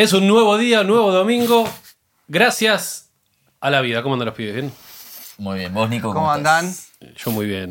Es un nuevo día, nuevo domingo. Gracias a la vida. ¿Cómo andan los pibes? ¿Bien? Muy bien, vos Nico. ¿Cómo andan? Yo muy bien.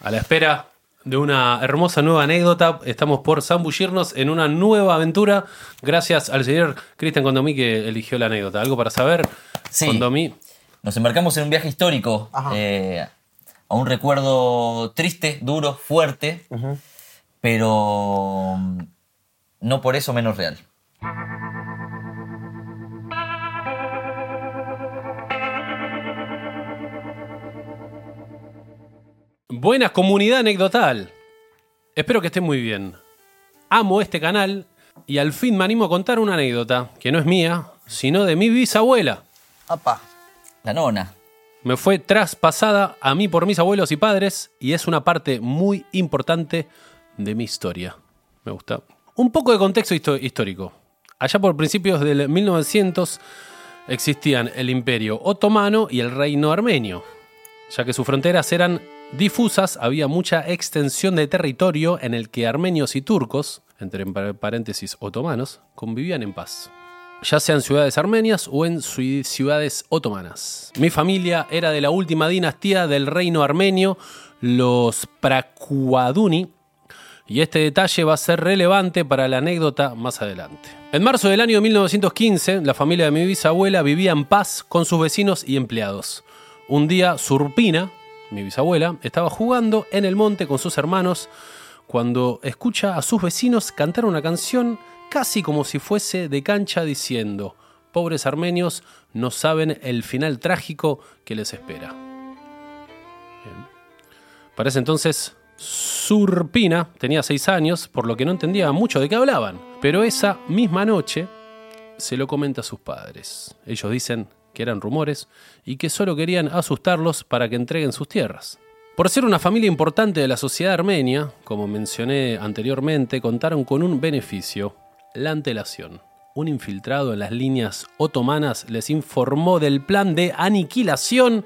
A la espera de una hermosa nueva anécdota. Estamos por zambullirnos en una nueva aventura. Gracias al señor Cristian Condomí que eligió la anécdota. ¿Algo para saber? Sí. Condomí. Nos embarcamos en un viaje histórico Ajá. eh, a un recuerdo triste, duro, fuerte, pero no por eso menos real. Buena comunidad anecdotal. Espero que estén muy bien. Amo este canal y al fin me animo a contar una anécdota que no es mía, sino de mi bisabuela. Apa. La nona. Me fue traspasada a mí por mis abuelos y padres y es una parte muy importante de mi historia. Me gusta. Un poco de contexto histórico. Allá por principios del 1900 existían el imperio otomano y el reino armenio. Ya que sus fronteras eran difusas, había mucha extensión de territorio en el que armenios y turcos, entre par- paréntesis otomanos, convivían en paz ya sean ciudades armenias o en ci- ciudades otomanas. Mi familia era de la última dinastía del reino armenio, los Pracuaduni, y este detalle va a ser relevante para la anécdota más adelante. En marzo del año 1915, la familia de mi bisabuela vivía en paz con sus vecinos y empleados. Un día, Surpina, mi bisabuela, estaba jugando en el monte con sus hermanos cuando escucha a sus vecinos cantar una canción casi como si fuese de cancha diciendo, pobres armenios no saben el final trágico que les espera. Para ese entonces, Surpina tenía seis años, por lo que no entendía mucho de qué hablaban. Pero esa misma noche se lo comenta a sus padres. Ellos dicen que eran rumores y que solo querían asustarlos para que entreguen sus tierras. Por ser una familia importante de la sociedad armenia, como mencioné anteriormente, contaron con un beneficio, la antelación. Un infiltrado en las líneas otomanas les informó del plan de aniquilación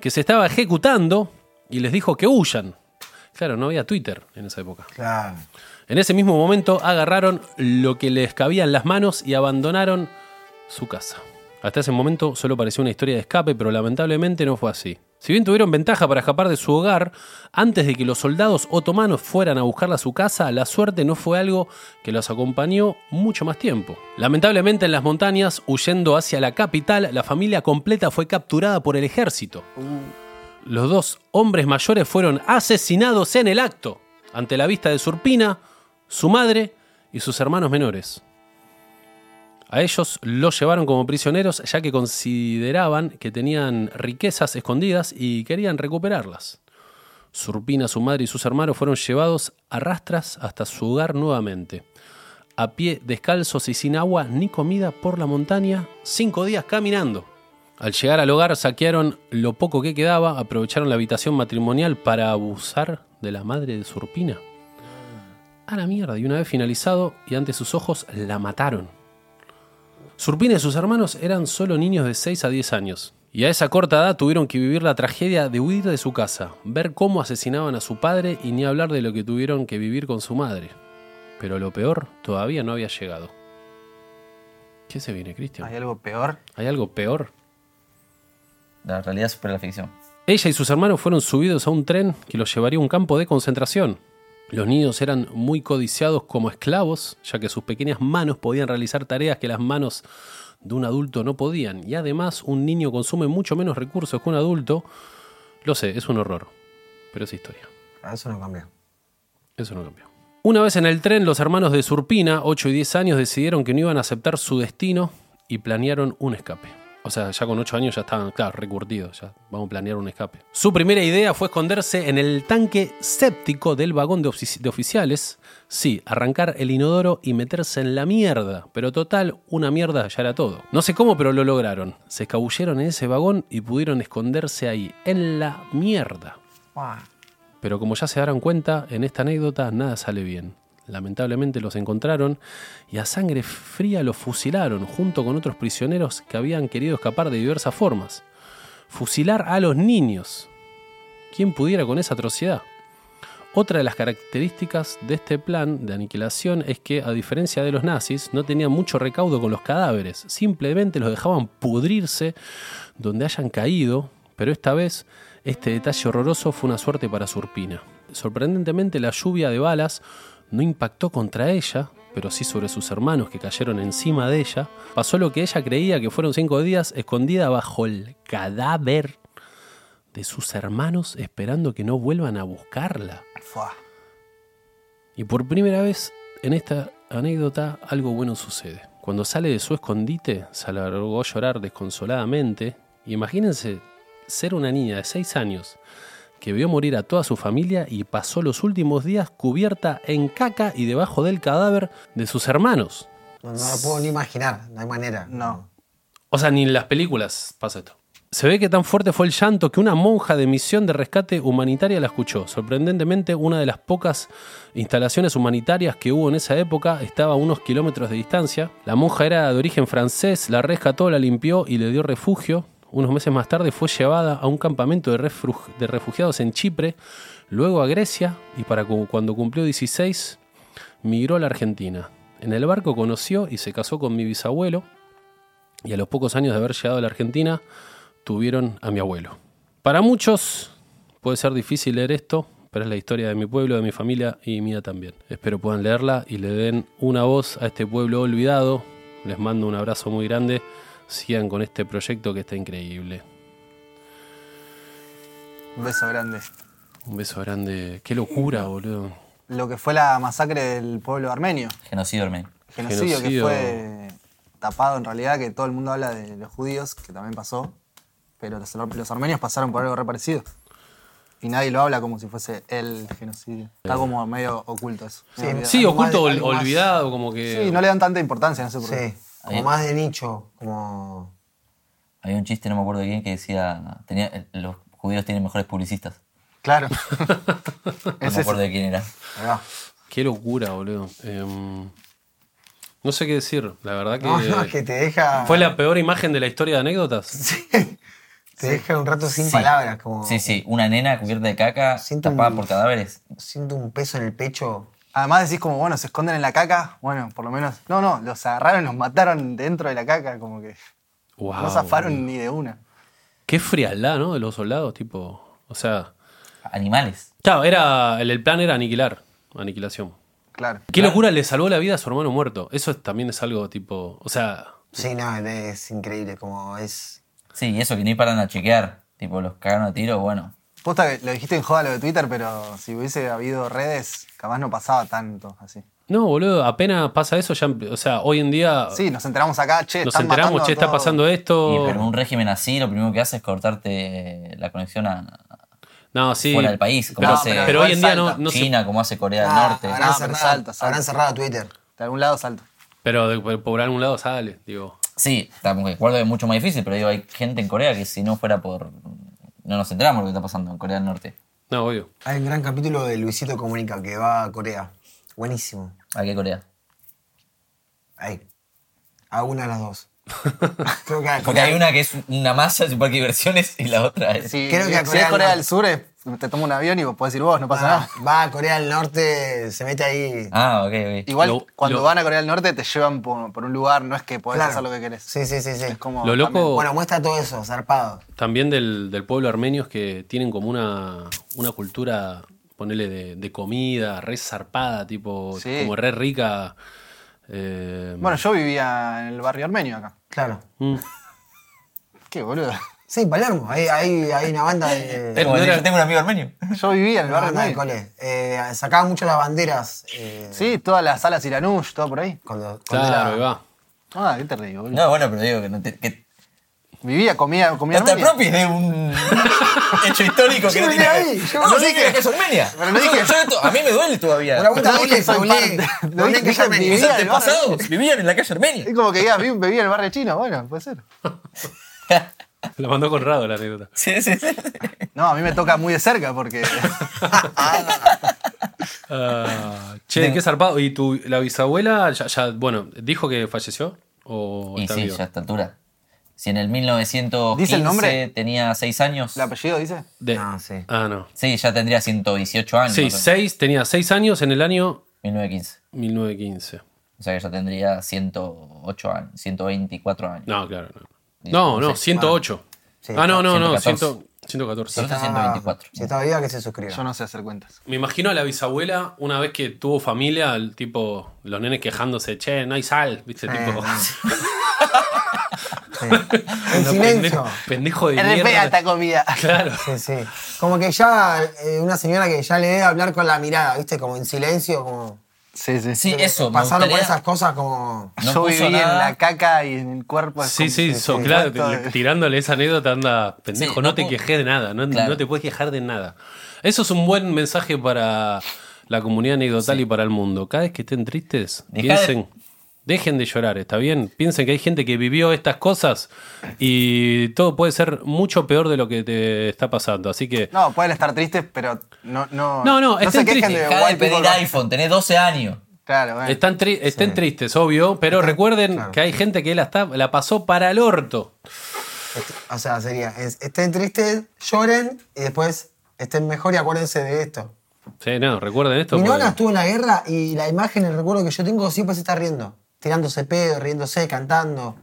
que se estaba ejecutando y les dijo que huyan. Claro, no había Twitter en esa época. Claro. En ese mismo momento agarraron lo que les cabía en las manos y abandonaron su casa. Hasta ese momento solo parecía una historia de escape, pero lamentablemente no fue así. Si bien tuvieron ventaja para escapar de su hogar, antes de que los soldados otomanos fueran a buscarla a su casa, la suerte no fue algo que los acompañó mucho más tiempo. Lamentablemente en las montañas, huyendo hacia la capital, la familia completa fue capturada por el ejército. Los dos hombres mayores fueron asesinados en el acto, ante la vista de Surpina, su madre y sus hermanos menores. A ellos los llevaron como prisioneros ya que consideraban que tenían riquezas escondidas y querían recuperarlas. Surpina, su madre y sus hermanos fueron llevados a rastras hasta su hogar nuevamente. A pie, descalzos y sin agua ni comida por la montaña, cinco días caminando. Al llegar al hogar saquearon lo poco que quedaba, aprovecharon la habitación matrimonial para abusar de la madre de Surpina. A la mierda, y una vez finalizado y ante sus ojos la mataron. Surpina y sus hermanos eran solo niños de 6 a 10 años, y a esa corta edad tuvieron que vivir la tragedia de huir de su casa, ver cómo asesinaban a su padre y ni hablar de lo que tuvieron que vivir con su madre. Pero lo peor todavía no había llegado. ¿Qué se viene, Cristian? ¿Hay algo peor? ¿Hay algo peor? La realidad supera la ficción. Ella y sus hermanos fueron subidos a un tren que los llevaría a un campo de concentración. Los niños eran muy codiciados como esclavos, ya que sus pequeñas manos podían realizar tareas que las manos de un adulto no podían. Y además un niño consume mucho menos recursos que un adulto. Lo sé, es un horror, pero es historia. Ah, Eso no cambió. Eso no cambió. Una vez en el tren, los hermanos de Surpina, 8 y 10 años, decidieron que no iban a aceptar su destino y planearon un escape. O sea, ya con 8 años ya estaban, claro, recurtidos. Ya vamos a planear un escape. Su primera idea fue esconderse en el tanque séptico del vagón de, ofici- de oficiales. Sí, arrancar el inodoro y meterse en la mierda. Pero total, una mierda ya era todo. No sé cómo, pero lo lograron. Se escabulleron en ese vagón y pudieron esconderse ahí, en la mierda. Pero como ya se darán cuenta, en esta anécdota nada sale bien. Lamentablemente los encontraron y a sangre fría los fusilaron junto con otros prisioneros que habían querido escapar de diversas formas. Fusilar a los niños. ¿Quién pudiera con esa atrocidad? Otra de las características de este plan de aniquilación es que, a diferencia de los nazis, no tenían mucho recaudo con los cadáveres, simplemente los dejaban pudrirse donde hayan caído, pero esta vez este detalle horroroso fue una suerte para Surpina. Sorprendentemente la lluvia de balas no impactó contra ella, pero sí sobre sus hermanos que cayeron encima de ella. Pasó lo que ella creía que fueron cinco días escondida bajo el cadáver de sus hermanos esperando que no vuelvan a buscarla. Y por primera vez en esta anécdota algo bueno sucede. Cuando sale de su escondite, se alargó a llorar desconsoladamente. Y imagínense ser una niña de 6 años que vio morir a toda su familia y pasó los últimos días cubierta en caca y debajo del cadáver de sus hermanos. No, no lo puedo ni imaginar, no hay manera. No. O sea, ni en las películas pasa esto. Se ve que tan fuerte fue el llanto que una monja de misión de rescate humanitaria la escuchó. Sorprendentemente, una de las pocas instalaciones humanitarias que hubo en esa época estaba a unos kilómetros de distancia. La monja era de origen francés, la rescató, la limpió y le dio refugio. Unos meses más tarde fue llevada a un campamento de, refugiados en Chipre, luego a Grecia y para cu- cuando cumplió 16 migró a la Argentina. En el barco conoció y se casó con mi bisabuelo, y a los pocos años de haber llegado a la Argentina tuvieron a mi abuelo. Para muchos puede ser difícil leer esto, pero es la historia de mi pueblo, de mi familia y mía también. Espero puedan leerla y le den una voz a este pueblo olvidado. Les mando un abrazo muy grande. Sigan con este proyecto que está increíble. Un beso grande. Un beso grande. Qué locura, boludo. Lo que fue la masacre del pueblo armenio. Genocidio armenio. Genocidio, Genocidio. que fue tapado en realidad, que todo el mundo habla de los judíos, que también pasó. Pero los, los armenios pasaron por algo re parecido. Y nadie lo habla como si fuese el genocidio. Está como medio oculto eso. Sí, oculto, ol- olvidado, como que... Sí, no le dan tanta importancia, no sé por qué. Sí, como Ahí. más de nicho, como... Había un chiste, no me acuerdo de quién, que decía, tenía, eh, los judíos tienen mejores publicistas. Claro. No es me acuerdo ese. de quién era. Qué locura, boludo. Em, no sé qué decir. La verdad que... No, no, es que te deja... ¿Fue la peor imagen de la historia de anécdotas? Te deja un rato sin Sí. palabras, como... Sí, sí, una nena cubierta de caca, Siento tapada un- por cadáveres. Siento un peso en el pecho. Además decís como, bueno, se esconden en la caca. Bueno, por lo menos... No, no, los agarraron, los mataron dentro de la caca, como que Wow, no zafaron ni de una. Qué frialdad, ¿no? De los soldados, tipo. O sea. Animales. Claro, era. El, el plan era aniquilar. Aniquilación. Claro. Qué locura le salvó la vida a su hermano muerto. Eso es- también es algo tipo. O sea. Sí, no, es increíble, como es... Sí, y eso que ni paran a chequear. Tipo, los cagaron a tiro, bueno. Posta que lo dijiste en joda lo de Twitter, pero si hubiese habido redes, capaz no pasaba tanto así. No, boludo, apenas pasa eso, ya. O sea, hoy en día. Sí, nos enteramos acá, che, nos están enteramos, matando che, está todo. pasando esto. Y, pero en un régimen así, lo primero que hace es cortarte la conexión a, No, sí. fuera del país. Como Pero, hace pero pero hoy en día no, salta. no se- China, como hace Corea del Ah, Norte. habrán, Ah, cerrado, salta, salta. habrán cerrado Twitter. De algún lado salto. Pero de- por, por algún lado sale, digo. Sí, estamos de acuerdo que es mucho más difícil, pero digo, hay gente en Corea que si no fuera por... No nos enteramos de lo que está pasando en Corea del Norte. No, obvio. Hay un gran capítulo de Luisito Comunica que va a Corea. Buenísimo. ¿A qué Corea? Ahí. A una de las dos. Porque hay una que es una masa de parque de diversiones y la otra es... Si, Creo que a si Corea es del Corea del Sur, es- te toma un avión y vos podés ir vos, no pasa nada. va a Corea del Norte, se mete ahí. Ah, ok, ok. Igual Lo- cuando lo- van a Corea del Norte te llevan por, por un lugar, no es que podés Claro. hacer lo que querés. Sí, sí, sí, sí. Es como Lo loco- también- Bueno, muestra todo eso, zarpado. También del, del pueblo armenio es que tienen como una, una cultura, ponele, de, de comida, re zarpada, tipo, Sí. como re rica. Eh, Bueno, yo vivía en el barrio armenio acá. Claro. mm. Qué boludo. Sí, Palermo. Hay, hay, hay una banda de. Era- yo tengo un amigo armenio. Yo vivía en el barrio armenio. Eh, sacaban mucho las banderas. eh, Sí, todas las salas Iranush, todo por ahí. Cuando, cuando Claro, era- ahí va. Ah, qué te reí, boludo. No, bueno, pero digo que, no te- que Vivía, comía, comía Hasta armenia. propio es de un hecho histórico que no vivía tiene. ahí, yo- no, dije que es Armenia. pero no dije- Yo esto- a mí me duele todavía. Una vuelta No dije dije que soy Paulé. parte. No dije que. Mis vivía en el barrio antepasados vivían en la calle Armenia. Es como que "Vi- vivía en el barrio chino. Bueno, puede ser. La mandó Conrado la anécdota. Sí, sí, sí. No, a mí me toca muy de cerca porque. Ah, che, qué zarpado. ¿Y tu, la bisabuela, ya, ya, bueno, dijo que falleció? ¿O Y está sí, viva? ya a esta altura. Si en el 1915 ¿Dice el nombre? tenía 6 años. ¿El apellido dice? De- Ah, sí. Ah, no. Sí, ya tendría 118 años. Sí, o seis, tenía 6 años en el año 1915. 1915. O sea que ya tendría 108 años, 124 años. No, claro, no. No, no, 108. Sí, ah, no, no, no, 114. 100 114. Solo está 124. Si está viva, que se suscriba. Yo no sé hacer cuentas. Me imagino a la bisabuela, una vez que tuvo familia, el tipo, los nenes quejándose, che, no hay sal, ¿viste? Sí, tipo, Sí. En silencio. pendejo, pendejo de mierda. esta comida. Claro. Sí, sí. Como que ya, eh, una señora que ya le debe hablar con la mirada, ¿viste? Como en silencio, como. Sí, sí. Sí, eso. me Pasaron por esas cosas como. No Yo viví en la caca y en el cuerpo. Sí, sí, so- claro, tirándole esa anécdota, anda, pendejo, Sí, no, no te quejes de nada, no, Claro. no te puedes quejar de nada. Eso es un buen mensaje para la comunidad anecdotal y para el mundo. Cada vez que estén tristes, Dejá de- piensen, dejen de llorar, ¿está bien? Piensen que hay gente que vivió estas cosas y todo puede ser mucho peor de lo que te está pasando. Así que, No, pueden estar tristes, pero no. No, No, no, se estén quejen tristes. de de pedir people. iPhone, tenés 12 años. Claro, bueno. están, tri- estén tristes, obvio, pero recuerden que hay gente que la, está, la pasó para el orto. O sea, sería, es- estén tristes, lloren y después estén mejor y acuérdense de esto. Sí, no, recuerden esto. Mi porque- nona estuvo en la guerra y la imagen, el recuerdo que yo tengo, siempre se está riendo. Tirándose pedo, riéndose, cantando.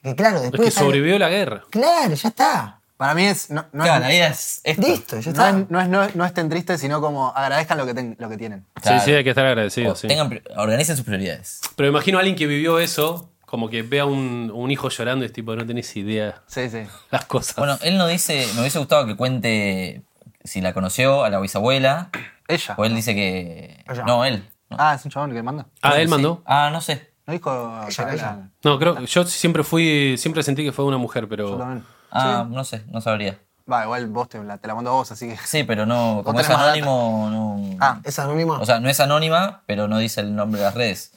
Que claro, es después. que de estar- sobrevivió la guerra. Claro, ya está. Para mí es. No, no Claro, es, la vida es esto. Listo, ya no, está. es, no, es- no es- no estén tristes, sino como agradezcan lo que, ten- lo que tienen. Claro. Sí, sí, hay que estar agradecidos. sí. tengan pri- organicen sus prioridades. Pero imagino a alguien que vivió eso, como que vea un, un hijo llorando y es tipo, no tenés idea Sí, sí. las cosas. Bueno, él no dice, me hubiese gustado que cuente si la conoció a la bisabuela. Ella. O él dice que. Ella. No, él. No. Ah, es un chabón que manda. ah, él Sí. mandó. Ah, no sé. ¿No dijo que era ella. la- No, creo yo siempre fui, siempre sentí que fue una mujer, Yo pero. también. Ah, no sé, no sabría. Va, igual vos te la, te la mando a vos, así que. Sí, pero no. Como tenés es más data. anónimo, no. Ah, ¿Es anónima? O sea, no es anónima, pero no dice el nombre de las redes.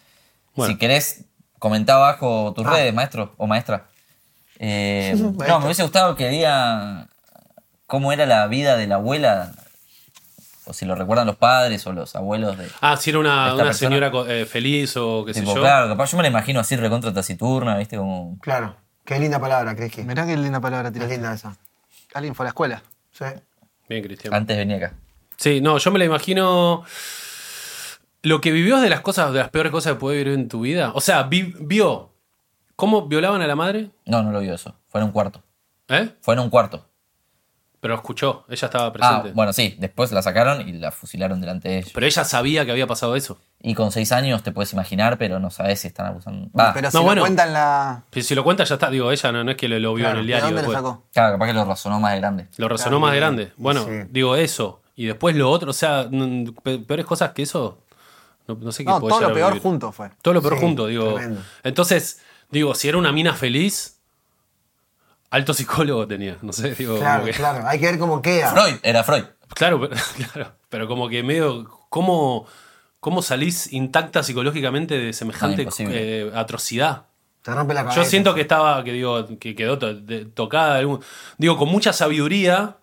Bueno. Si querés, comentá abajo tus redes, maestro o maestra. Eh, no, me hubiese gustado que diga cómo era la vida de la abuela, o si lo recuerdan los padres o los abuelos de... Ah, si era una, una señora eh, feliz o qué sé Tipo, yo. claro, capaz yo me la imagino así recontra taciturna, ¿viste? Como... Claro. Qué linda palabra, ¿crees que? mirá qué linda palabra tiraste. linda esa. Alguien fue a la escuela. Sí. Bien, Cristian. Antes venía acá. Sí, no, yo me la imagino. Lo que vivió es de las cosas, de las peores cosas que puede vivir en tu vida. O sea, vi- vio cómo violaban a la madre, No, no lo vio eso. Fue en un cuarto. ¿eh? Fue en un cuarto. Pero escuchó, ella estaba Ah, presente. bueno, sí. Después la sacaron y la fusilaron delante de ellos. Pero ella sabía que había pasado eso. Y con seis años te puedes imaginar, pero no sabes si están abusando. Va, Pero si no, lo bueno. cuentan la. Si si lo cuenta ya está, digo, ella no, no es que lo, lo vio en el ¿De diario. dónde lo sacó? claro, capaz que lo razonó más de grande. Lo resonó Claro, más de grande. Bueno, Sí. digo eso. Y después lo otro, o sea, pe- peores cosas que eso. No, no sé qué No, puede todo lo peor vivir. junto fue. Todo lo peor Sí, junto, digo. tremendo. Entonces, digo, si era una mina feliz, alto psicólogo tenía. No sé, digo. Claro, como que- claro. Hay que ver cómo queda. Freud, era Freud. Claro, pero, claro, pero como que medio. ¿Cómo, cómo salís intacta psicológicamente de semejante eh, atrocidad? Te rompe la cabeza. Yo siento que estaba, que digo, que quedó to- de- tocada, algún- digo, con mucha sabiduría,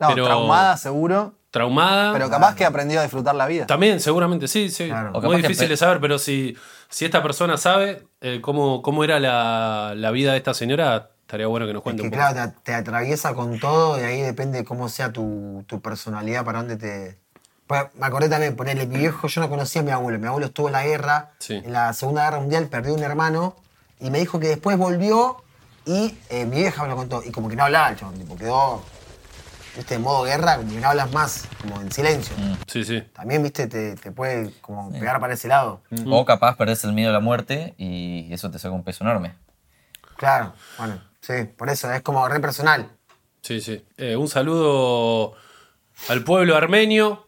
No, pero traumada seguro. traumada. Pero capaz que aprendió a disfrutar la vida. También, seguramente, sí, sí. Claro. Muy difícil de saber, pero si, si esta persona sabe eh, cómo, cómo era la, la vida de esta señora, estaría bueno que nos Es cuente que un poco. claro, te, te atraviesa con todo y ahí depende cómo sea tu, tu personalidad, para dónde te... Pues, me acordé también, ponerle, mi viejo, yo no conocía a mi abuelo, mi abuelo estuvo en la guerra, Sí. en la Segunda Guerra Mundial, perdió un hermano y me dijo que después volvió y eh, mi vieja me lo contó y como que no hablaba el chabón, tipo, quedó, viste, en modo guerra, como que no hablas más, como en silencio. Sí, sí. También, viste, te, te puede como pegar para ese lado. O capaz perdés el miedo a la muerte y eso te saca un peso enorme. Claro, bueno, sí, por eso, es como re personal. Sí, sí. Eh, un saludo al pueblo armenio.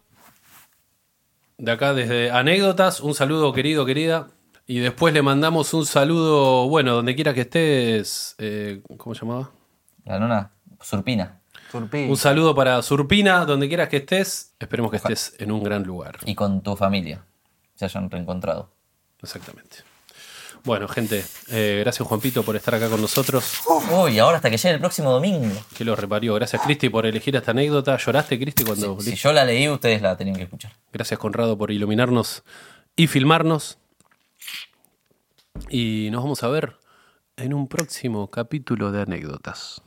De acá desde anécdotas. Un saludo querido, querida. Y después le mandamos un saludo, bueno, donde quiera que estés. eh, ¿Cómo se llamaba? La nona Surpina. Turpí. Un saludo para Surpina, donde quieras que estés. Esperemos que estés en un gran lugar. Y con tu familia. Se hayan reencontrado. Exactamente. Bueno, gente, eh, gracias Juanpito por estar acá con nosotros. Uy, ahora hasta que llegue el próximo domingo. Que lo reparió. Gracias Cristi por elegir esta anécdota. ¿Lloraste, Cristi, cuando Si yo la leí, ustedes la tenían que escuchar. Gracias Conrado por iluminarnos y filmarnos. Y nos vamos a ver en un próximo capítulo de anécdotas.